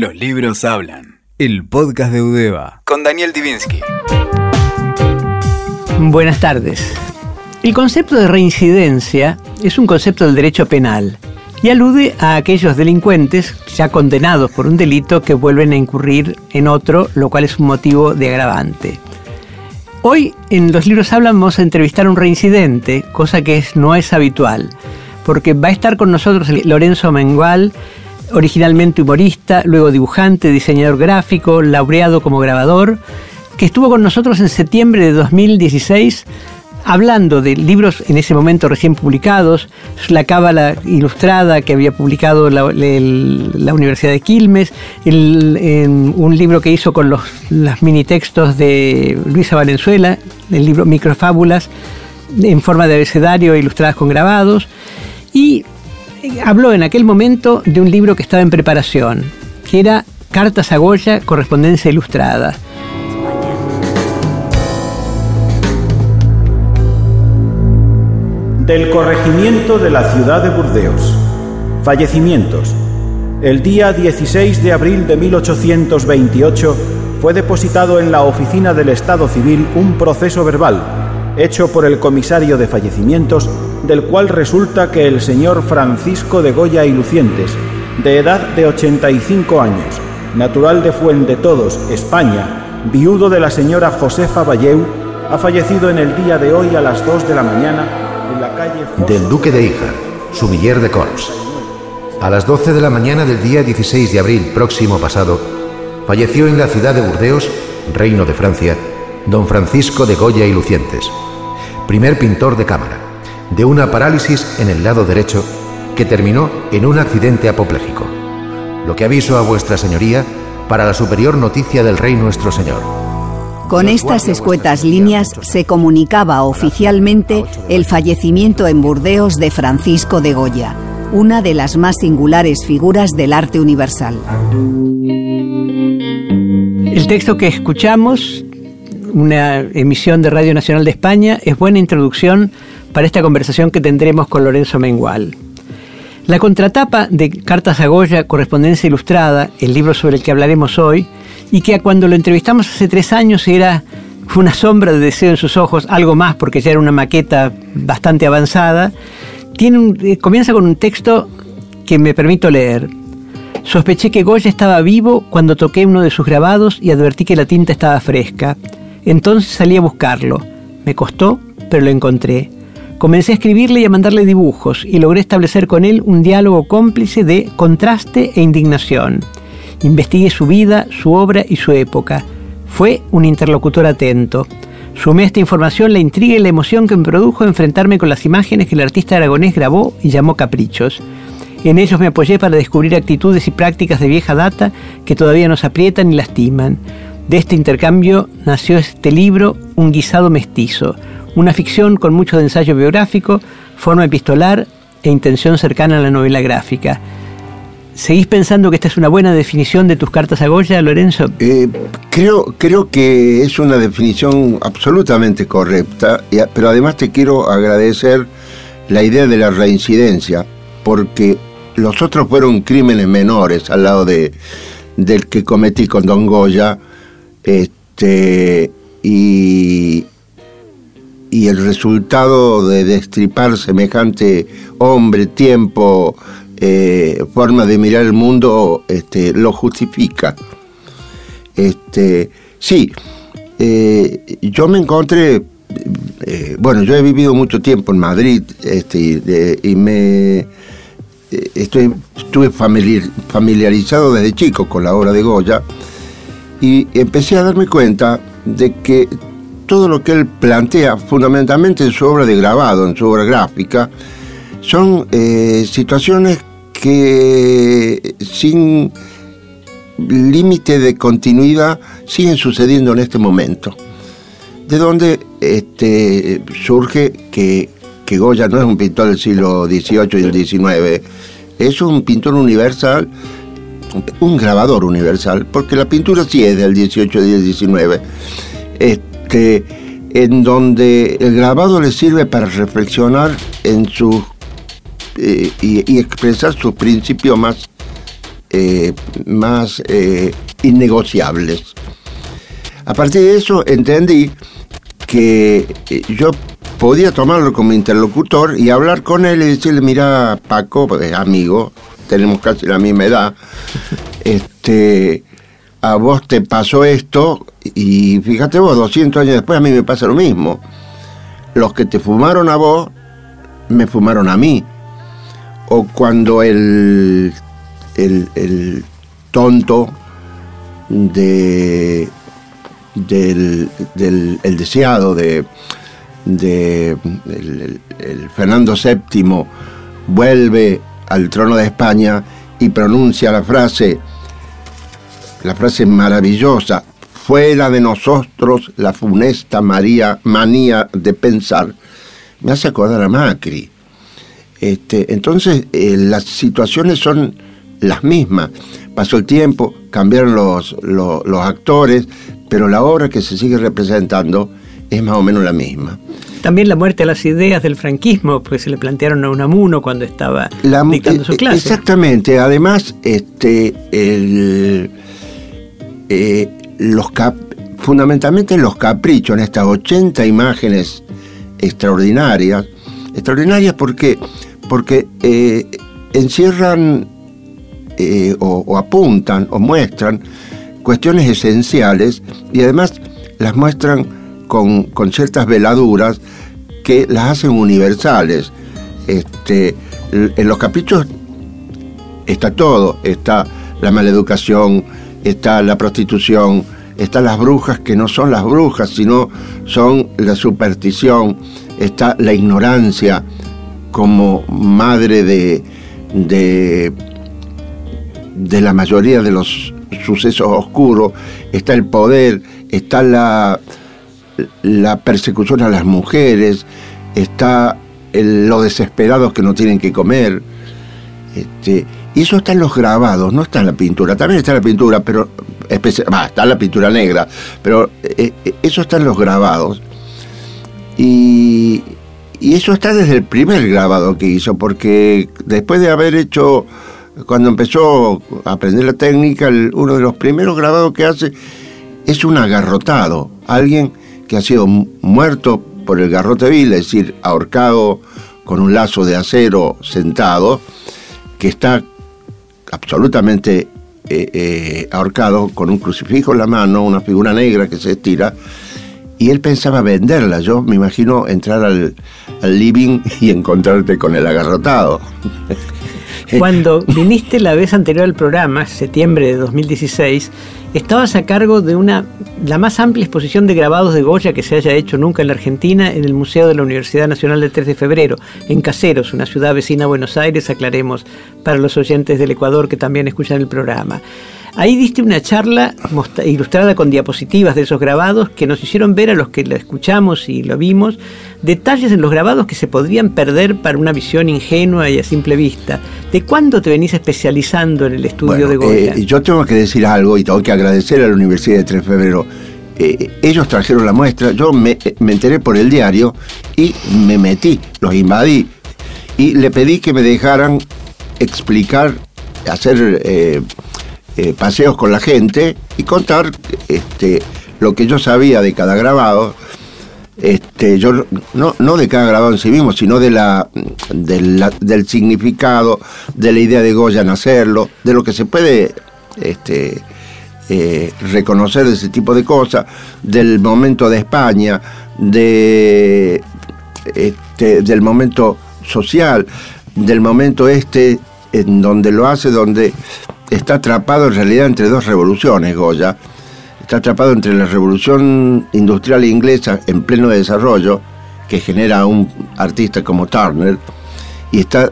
Los libros hablan. El podcast de Udeva. Con Daniel Divinsky. Buenas tardes. El concepto de reincidencia es un concepto del derecho penal y alude a aquellos delincuentes ya condenados por un delito que vuelven a incurrir en otro, lo cual es un motivo de agravante. Hoy en los libros hablan vamos a entrevistar a un reincidente, cosa que no es habitual, porque va a estar con nosotros Lorenzo Mengual, originalmente humorista, luego dibujante, diseñador gráfico, laureado como grabador, que estuvo con nosotros en septiembre de 2016 hablando de libros en ese momento recién publicados, la cábala ilustrada que había publicado la, Universidad de Quilmes, un libro que hizo con los, los mini textos de Luisa Valenzuela, el libro Microfábulas, en forma de abecedario ilustradas con grabados, y habló en aquel momento de un libro que estaba en preparación, que era Cartas a Goya, correspondencia ilustrada. Del corregimiento de la ciudad de Burdeos. Fallecimientos. El día 16 de abril de 1828 fue depositado en la oficina del Estado Civil un proceso verbal, hecho por el comisario de fallecimientos del cual resulta que el señor Francisco de Goya y Lucientes, de edad de 85 años, natural de Fuente Todos, España, viudo de la señora Josefa Valleu, ha fallecido en el día de hoy a las 2 de la mañana en la calle del Duque de Hija, sumiller de Corps. A las 12 de la mañana del día 16 de abril próximo pasado, falleció en la ciudad de Burdeos, Reino de Francia, don Francisco de Goya y Lucientes, primer pintor de cámara de una parálisis en el lado derecho que terminó en un accidente apopléjico, lo que aviso a vuestra señoría para la superior noticia del Rey nuestro Señor. Con estas escuetas líneas se comunicaba oficialmente el fallecimiento en Burdeos de Francisco de Goya, una de las más singulares figuras del arte universal. El texto que escuchamos, una emisión de Radio Nacional de España, es buena introducción para esta conversación que tendremos con Lorenzo Mengual. La contratapa de Cartas a Goya, Correspondencia Ilustrada, el libro sobre el que hablaremos hoy, y que cuando lo entrevistamos hace tres años era una sombra de deseo en sus ojos, algo más porque ya era una maqueta bastante avanzada, tiene eh, comienza con un texto que me permito leer. Sospeché que Goya estaba vivo cuando toqué uno de sus grabados y advertí que la tinta estaba fresca. Entonces salí a buscarlo. Me costó, pero lo encontré. Comencé a escribirle y a mandarle dibujos y logré establecer con él un diálogo cómplice de contraste e indignación. Investigué su vida, su obra y su época. Fue un interlocutor atento. Sumé a esta información la intriga y la emoción que me produjo enfrentarme con las imágenes que el artista aragonés grabó y llamó caprichos. En ellos me apoyé para descubrir actitudes y prácticas de vieja data que todavía nos aprietan y lastiman. De este intercambio nació este libro, Un guisado mestizo, una ficción con mucho de ensayo biográfico, forma epistolar e intención cercana a la novela gráfica. ¿Seguís pensando que esta es una buena definición de tus cartas a Goya, Lorenzo? Eh, creo, creo que es una definición absolutamente correcta, pero además te quiero agradecer la idea de la reincidencia, porque los otros fueron crímenes menores al lado de, del que cometí con Don Goya, este, y, y el resultado de destripar semejante hombre, tiempo, eh, forma de mirar el mundo, este, lo justifica. Este, sí, eh, yo me encontré, eh, bueno, yo he vivido mucho tiempo en Madrid este, y me estoy, estuve familiarizado desde chico con la obra de Goya y empecé a darme cuenta de que todo lo que él plantea fundamentalmente en su obra de grabado, en su obra gráfica, son eh, situaciones que sin límite de continuidad siguen sucediendo en este momento. De donde este, surge que, que Goya no es un pintor del siglo XVIII y del XIX, es un pintor universal, un grabador universal, porque la pintura sí es del XVIII y del XIX en donde el grabado le sirve para reflexionar en su eh, y, expresar sus principios más eh, más eh, innegociables. A partir de eso entendí que yo podía tomarlo como interlocutor y hablar con él y decirle, mira Paco, amigo, tenemos casi la misma edad, este, a vos te pasó esto y fíjate vos, 200 años después a mí me pasa lo mismo. Los que te fumaron a vos, me fumaron a mí. O cuando el, el, tonto de, del, el deseado de, de Fernando VII vuelve al trono de España y pronuncia la frase la frase maravillosa, fuera de nosotros la funesta María, manía de pensar, me hace acordar a Macri. Este, entonces, eh, las situaciones son las mismas. Pasó el tiempo, cambiaron los, los, actores, pero la obra que se sigue representando es más o menos la misma. También la muerte de las ideas del franquismo, pues se le plantearon a Unamuno cuando estaba dictando su eh, clase. Exactamente. Además, este, el, eh, los fundamentalmente los caprichos en estas 80 imágenes extraordinarias, extraordinarias porque, porque eh, encierran eh, o, apuntan o muestran cuestiones esenciales y además las muestran con, con ciertas veladuras que las hacen universales. Este, en los caprichos está todo, está la maleducación, está la prostitución, están las brujas que no son las brujas, sino son la superstición, está la ignorancia como madre de, de, de la mayoría de los sucesos oscuros, está el poder, está la, la persecución a las mujeres, está los desesperados que no tienen que comer. Este, y eso está en los grabados, no está en la pintura. También está en la pintura, pero está en la pintura negra, pero eh, eh, eso está en los grabados. Y, eso está desde el primer grabado que hizo, porque después de haber hecho, cuando empezó a aprender la técnica, uno de los primeros grabados que hace es un agarrotado. Alguien que ha sido muerto por el garrote vil, es decir, ahorcado con un lazo de acero sentado, que está absolutamente eh, eh, ahorcado con un crucifijo en la mano, una figura negra que se estira, y él pensaba venderla. Yo me imagino entrar al, al living y encontrarte con el agarrotado. Cuando viniste la vez anterior al programa, septiembre de 2016, estabas a cargo de una la más amplia exposición de grabados de Goya que se haya hecho nunca en la Argentina en el Museo de la Universidad Nacional del 3 de Febrero, en Caseros, una ciudad vecina a Buenos Aires, aclaremos para los oyentes del Ecuador que también escuchan el programa. Ahí diste una charla ilustrada con diapositivas de esos grabados que nos hicieron ver a los que lo escuchamos y lo vimos detalles en los grabados que se podrían perder para una visión ingenua y a simple vista. ¿De cuándo te venís especializando en el estudio de Goya? Eh, yo tengo que decir algo y tengo que agradecer a la Universidad de 3 de Febrero. Eh, ellos trajeron la muestra, yo me, enteré por el diario y me metí, los invadí y le pedí que me dejaran explicar, hacer eh, eh, paseos con la gente y contar este, lo que yo sabía de cada grabado. Este, yo no, no de cada grabado en sí mismo, sino de la, del significado, de la idea de Goya en hacerlo, de lo que se puede este, eh, reconocer de ese tipo de cosas, del momento de España, de, este, del momento social, del momento este en donde lo hace, donde está atrapado en realidad entre dos revoluciones, Goya. Está atrapado entre la revolución industrial inglesa en pleno desarrollo, que genera un artista como Turner, y está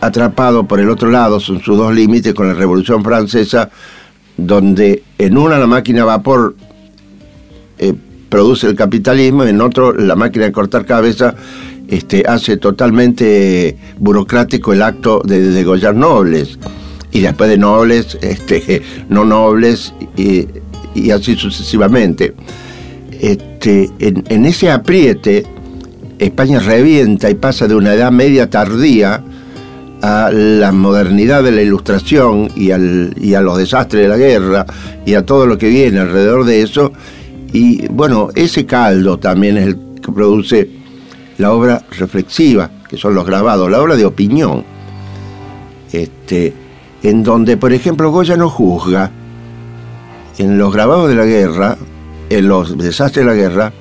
atrapado por el otro lado, son sus dos límites, con la revolución francesa, donde en una la máquina a vapor eh, produce el capitalismo, en otro la máquina de cortar cabeza este, hace totalmente burocrático el acto de degollar nobles y después de nobles, este, no nobles y, así sucesivamente. Este, en, ese apriete, España revienta y pasa de una edad media tardía a la modernidad de la ilustración y, al, y a los desastres de la guerra y a todo lo que viene alrededor de eso. Y bueno, ese caldo también es el que produce la obra reflexiva, que son los grabados, la obra de opinión, este, en donde, por ejemplo, Goya no juzga, en los grabados de la guerra, en los desastres de la guerra,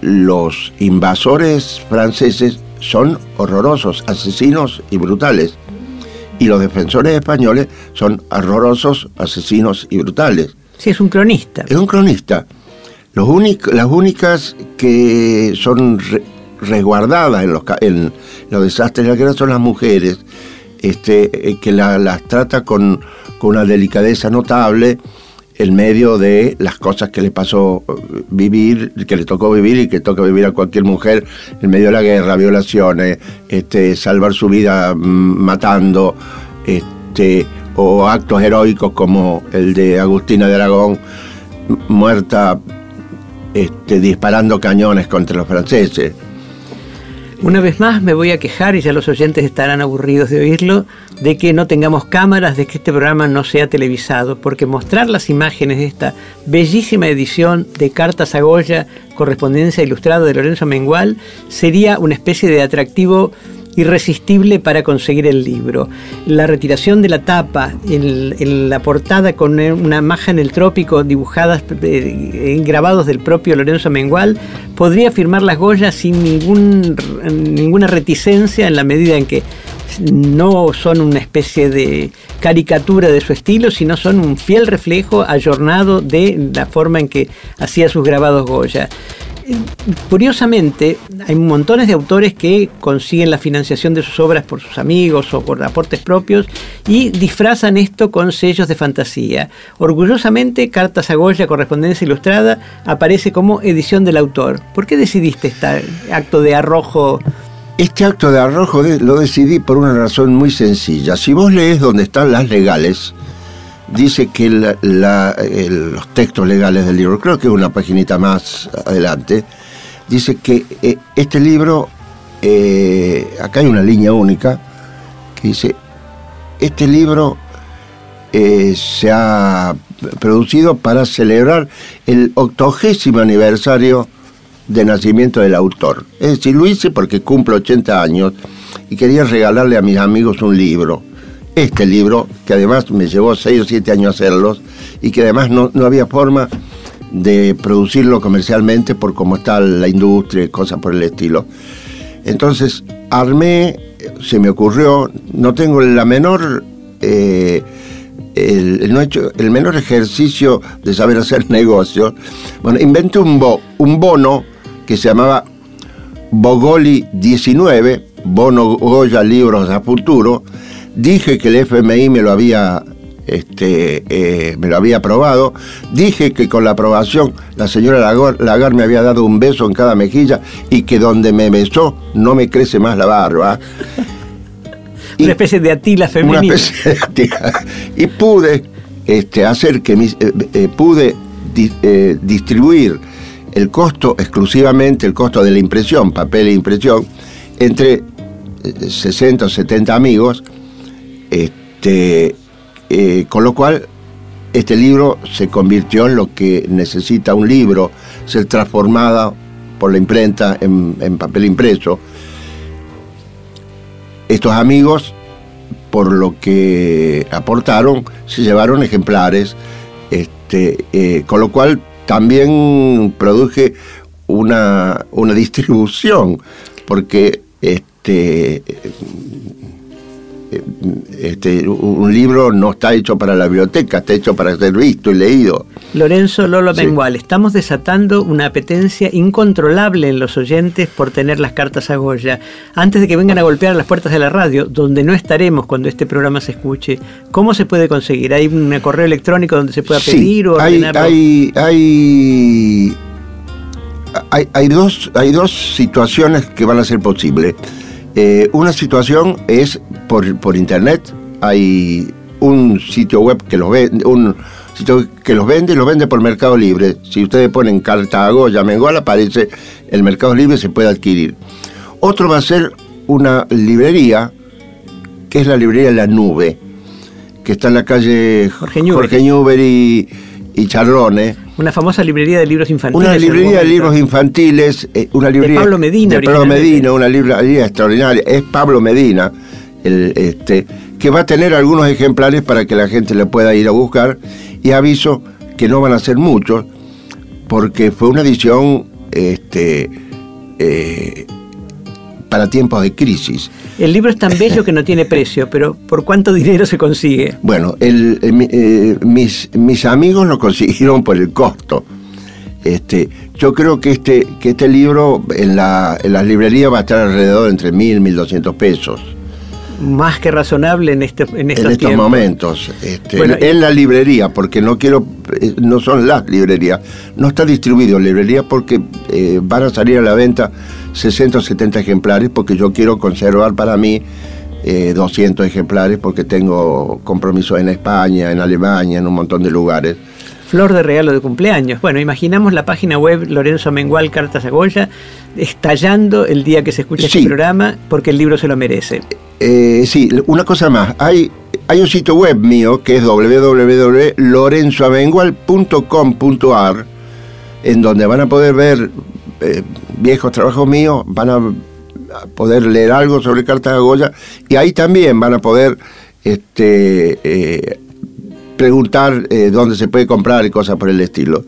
los invasores franceses son horrorosos, asesinos y brutales. Y los defensores españoles son horrorosos, asesinos y brutales. Sí, es un cronista. Es un cronista. Los las únicas que son resguardadas en los, en los desastres de la guerra son las mujeres, este, eh, que las trata con, una delicadeza notable en medio de las cosas que le pasó eh, vivir, que le tocó vivir y que toca vivir a cualquier mujer en medio de la guerra, violaciones, este, salvar su vida mm, matando, este, o actos heroicos como el de Agustina de Aragón, muerta este, disparando cañones contra los franceses. Una vez más me voy a quejar, y ya los oyentes estarán aburridos de oírlo, de que no tengamos cámaras, de que este programa no sea televisado, porque mostrar las imágenes de esta bellísima edición de Cartas a Goya, correspondencia ilustrada de Lorenzo Mengual, sería una especie de atractivo irresistible para conseguir el libro. La retiración de la tapa, en, la portada con una maja en el trópico dibujadas eh, grabados del propio Lorenzo Mengual, podría firmar las Goyas sin ninguna reticencia en la medida en que no son una especie de caricatura de su estilo, sino son un fiel reflejo ayornado de la forma en que hacía sus grabados Goya curiosamente, hay montones de autores que consiguen la financiación de sus obras por sus amigos o por aportes propios y disfrazan esto con sellos de fantasía. Orgullosamente, Cartas a Goya, Correspondencia Ilustrada, aparece como edición del autor. ¿Por qué decidiste este acto de arrojo? Este acto de arrojo lo decidí por una razón muy sencilla. Si vos lees donde están las legales, dice que los textos legales del libro, creo que es una paginita más adelante, dice que eh, este libro, eh, acá hay una línea única, que dice, este libro eh, se ha producido para celebrar el octogésimo aniversario de nacimiento del autor. Es decir, lo hice porque cumple 80 años y quería regalarle a mis amigos un libro este libro, que además me llevó seis o siete años hacerlos y que además no, había forma de producirlo comercialmente por cómo está la industria y cosas por el estilo. Entonces armé, se me ocurrió, no tengo la menor, eh, el, no he hecho el menor ejercicio de saber hacer negocios. Bueno, inventé un, un bono que se llamaba Bogoli 19, Bono Goya Libros a Futuro, dije que el FMI me lo había este, eh, me lo había aprobado. Dije que con la aprobación la señora Lagar, me había dado un beso en cada mejilla y que donde me besó no me crece más la barba. una especie de atila femenina. Una especie de atila. Y pude este, hacer que mis, eh, eh, pude distribuir el costo exclusivamente, el costo de la impresión, papel e impresión, entre 60 o 70 amigos este, eh, con lo cual, este libro se convirtió en lo que necesita un libro, ser transformado por la imprenta en, papel impreso. Estos amigos, por lo que aportaron, se llevaron ejemplares, este, eh, con lo cual también produje una, una distribución, porque este, este, un libro no está hecho para la biblioteca, está hecho para ser visto y leído. Lorenzo Lolo Mengual, estamos desatando una apetencia incontrolable en los oyentes por tener las cartas a Goya. Antes de que vengan a golpear las puertas de la radio, donde no estaremos cuando este programa se escuche, ¿cómo se puede conseguir? ¿Hay un correo electrónico donde se pueda pedir o hay, hay, hay, hay, hay, dos, hay dos situaciones que van a ser posibles. Eh, una situación es por, internet, hay un sitio web que los vende, un sitio que los vende y los vende por Mercado Libre. Si ustedes ponen Cartago, Yamengol, aparece el Mercado Libre se puede adquirir. Otro va a ser una librería que es la librería La Nube, que está en la calle Jorge Newbery. Jorge Newbery y, y Charrone. Una famosa librería de libros infantiles. Una librería de libros infantiles, eh, una librería Pablo Medina, de Pablo. Medina, una librería extraordinaria. Es Pablo Medina, el, este, que va a tener algunos ejemplares para que la gente le pueda ir a buscar. Y aviso que no van a ser muchos, porque fue una edición este, eh, para tiempos de crisis. El libro es tan bello que no tiene precio, pero ¿por cuánto dinero se consigue? Bueno, el- eh, eh, mis, mis amigos lo consiguieron por el costo. Este, yo creo que este, que este libro en, la, en las librerías va a estar alrededor de entre mil y mil doscientos pesos Más que razonable en, este, en estos, en estos tiempos. momentos. Este, Bueno, en, en la librería, porque no quiero, eh, no son las librerías, no está distribuido en librerías porque eh, van a salir a la venta 60 o 70 ejemplares, porque yo quiero conservar para mí eh, 200 ejemplares, porque tengo compromisos en España, en Alemania, en un montón de lugares. Flor de regalo de cumpleaños. Bueno, imaginamos la página web Lorenzo Mengual Cartas a Goya estallando el día que se escucha Sí. este programa porque el libro se lo merece. Eh, sí, una cosa más. Hay, hay un sitio web mío que es www.lorenzoamengual.com.ar en donde van a poder ver eh, viejos trabajos míos, van a, a poder leer algo sobre cartas de Goya y ahí también van a poder este, eh, preguntar eh, dónde se puede comprar y cosas por el estilo.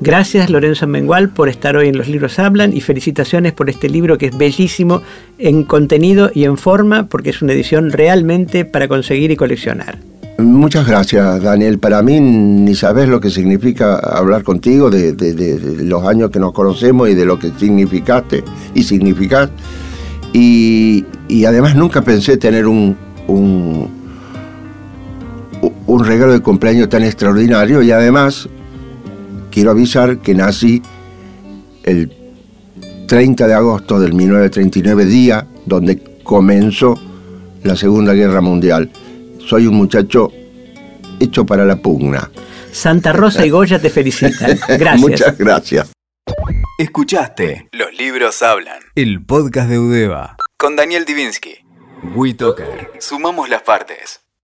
Gracias Lorenzo Mengual por estar hoy en Los Libros Hablan y felicitaciones por este libro que es bellísimo en contenido y en forma porque es una edición realmente para conseguir y coleccionar. Muchas gracias, Daniel. Para mí ni sabes lo que significa hablar contigo de, de- de- de los años que nos conocemos y de lo que significaste y significás. Y, y además nunca pensé tener un, un, un regalo de cumpleaños tan extraordinario y además quiero avisar que nací el 30 de agosto del 1939, día donde comenzó la Segunda Guerra Mundial. Soy un muchacho hecho para la pugna. Santa Rosa y Goya te felicitan. Gracias. Muchas gracias. Escuchaste Los libros hablan. El podcast de Udeva. Con Daniel Divinsky. WeToker. Sumamos las partes.